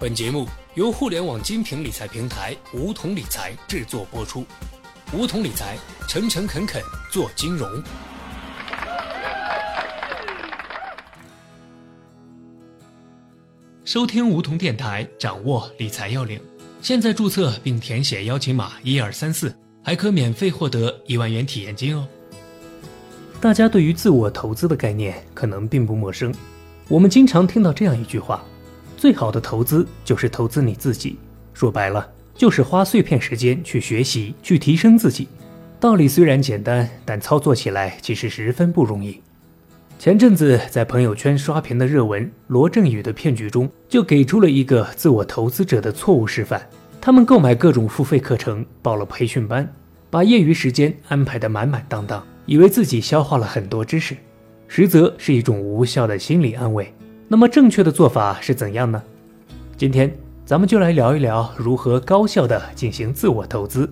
本节目由互联网精品理财平台梧桐理财制作播出。梧桐理财，诚诚恳恳做金融。收听梧桐电台，掌握理财要领。现在注册并填写邀请码一二三四，还可免费获得一万元体验金哦。大家对于自我投资的概念可能并不陌生，我们经常听到这样一句话。最好的投资就是投资你自己，说白了就是花碎片时间去学习、去提升自己。道理虽然简单，但操作起来其实十分不容易。前阵子在朋友圈刷屏的热文“罗振宇的骗局”中，就给出了一个自我投资者的错误示范。他们购买各种付费课程，报了培训班，把业余时间安排得满满当当，以为自己消化了很多知识，实则是一种无效的心理安慰。那么正确的做法是怎样呢？今天咱们就来聊一聊如何高效的进行自我投资。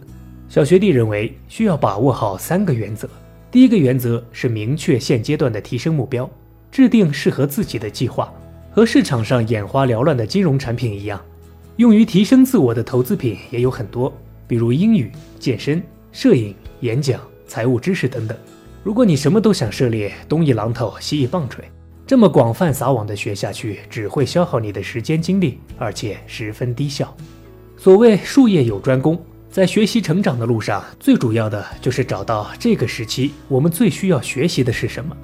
小学弟认为需要把握好三个原则。第一个原则是明确现阶段的提升目标，制定适合自己的计划。和市场上眼花缭乱的金融产品一样，用于提升自我的投资品也有很多，比如英语、健身、摄影、演讲、财务知识等等。如果你什么都想涉猎，东一榔头西一棒槌。这么广泛撒网的学下去，只会消耗你的时间精力，而且十分低效。所谓术业有专攻，在学习成长的路上，最主要的就是找到这个时期我们最需要学习的是什么，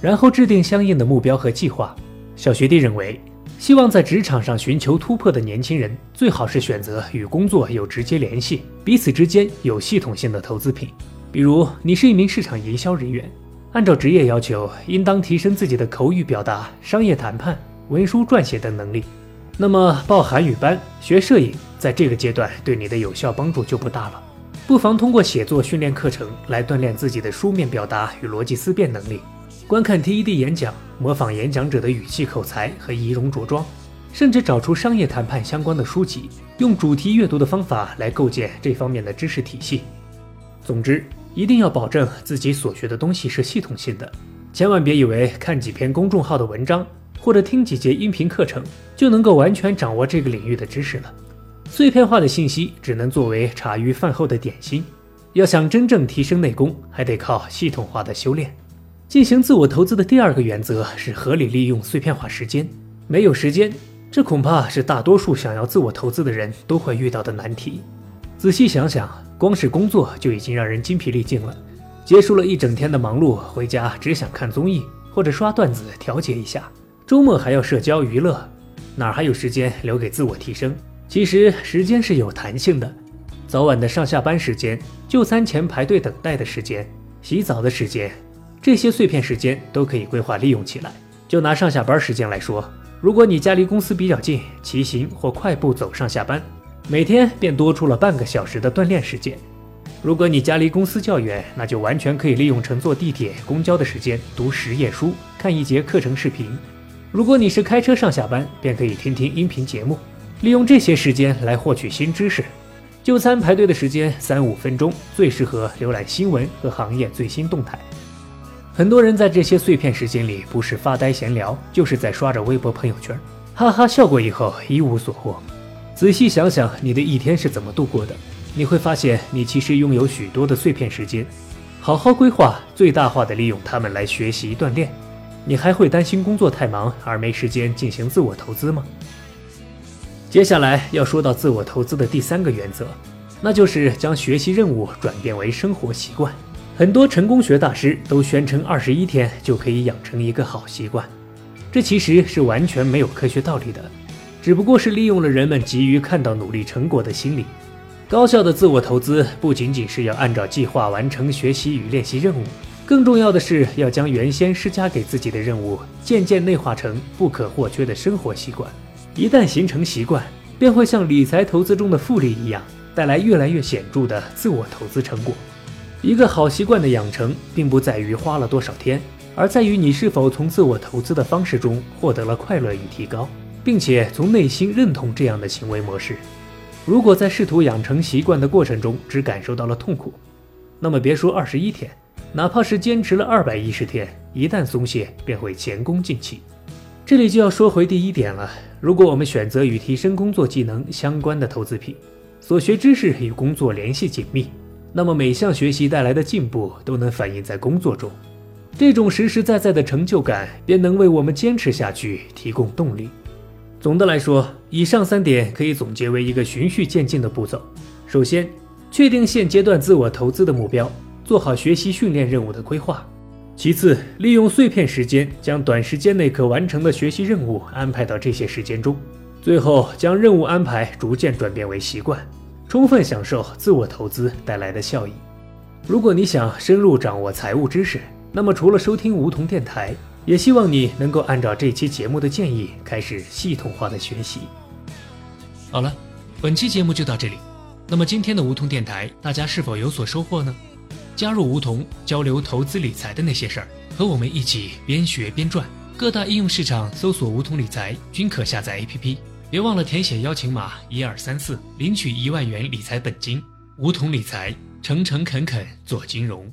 然后制定相应的目标和计划。小学弟认为，希望在职场上寻求突破的年轻人，最好是选择与工作有直接联系、彼此之间有系统性的投资品，比如你是一名市场营销人员。按照职业要求，应当提升自己的口语表达、商业谈判、文书撰写等能力。那么报韩语班、学摄影，在这个阶段对你的有效帮助就不大了。不妨通过写作训练课程来锻炼自己的书面表达与逻辑思辨能力，观看 TED 演讲，模仿演讲者的语气口才和仪容着装，甚至找出商业谈判相关的书籍，用主题阅读的方法来构建这方面的知识体系。总之。一定要保证自己所学的东西是系统性的，千万别以为看几篇公众号的文章或者听几节音频课程就能够完全掌握这个领域的知识了。碎片化的信息只能作为茶余饭后的点心，要想真正提升内功，还得靠系统化的修炼。进行自我投资的第二个原则是合理利用碎片化时间。没有时间，这恐怕是大多数想要自我投资的人都会遇到的难题。仔细想想。光是工作就已经让人精疲力尽了，结束了一整天的忙碌，回家只想看综艺或者刷段子调节一下，周末还要社交娱乐，哪还有时间留给自我提升？其实时间是有弹性的，早晚的上下班时间、就餐前排队等待的时间、洗澡的时间，这些碎片时间都可以规划利用起来。就拿上下班时间来说，如果你家离公司比较近，骑行或快步走上下班。每天便多出了半个小时的锻炼时间。如果你家离公司较远，那就完全可以利用乘坐地铁、公交的时间读十页书、看一节课程视频。如果你是开车上下班，便可以听听音频节目，利用这些时间来获取新知识。就餐排队的时间三五分钟，最适合浏览新闻和行业最新动态。很多人在这些碎片时间里，不是发呆闲聊，就是在刷着微博朋友圈，哈哈笑过以后一无所获。仔细想想，你的一天是怎么度过的？你会发现，你其实拥有许多的碎片时间，好好规划，最大化的利用它们来学习锻炼。你还会担心工作太忙而没时间进行自我投资吗？接下来要说到自我投资的第三个原则，那就是将学习任务转变为生活习惯。很多成功学大师都宣称，二十一天就可以养成一个好习惯，这其实是完全没有科学道理的。只不过是利用了人们急于看到努力成果的心理。高效的自我投资不仅仅是要按照计划完成学习与练习任务，更重要的是要将原先施加给自己的任务渐渐内化成不可或缺的生活习惯。一旦形成习惯，便会像理财投资中的复利一样，带来越来越显著的自我投资成果。一个好习惯的养成，并不在于花了多少天，而在于你是否从自我投资的方式中获得了快乐与提高。并且从内心认同这样的行为模式。如果在试图养成习惯的过程中只感受到了痛苦，那么别说二十一天，哪怕是坚持了二百一十天，一旦松懈便会前功尽弃。这里就要说回第一点了：如果我们选择与提升工作技能相关的投资品，所学知识与工作联系紧密，那么每项学习带来的进步都能反映在工作中，这种实实在在的成就感便能为我们坚持下去提供动力。总的来说，以上三点可以总结为一个循序渐进的步骤。首先，确定现阶段自我投资的目标，做好学习训练任务的规划。其次，利用碎片时间将短时间内可完成的学习任务安排到这些时间中。最后，将任务安排逐渐转变为习惯，充分享受自我投资带来的效益。如果你想深入掌握财务知识，那么除了收听梧桐电台。也希望你能够按照这期节目的建议，开始系统化的学习。好了，本期节目就到这里。那么今天的梧桐电台，大家是否有所收获呢？加入梧桐，交流投资理财的那些事儿，和我们一起边学边赚。各大应用市场搜索“梧桐理财”均可下载 APP。别忘了填写邀请码一二三四，领取一万元理财本金。梧桐理财，诚诚恳恳做金融。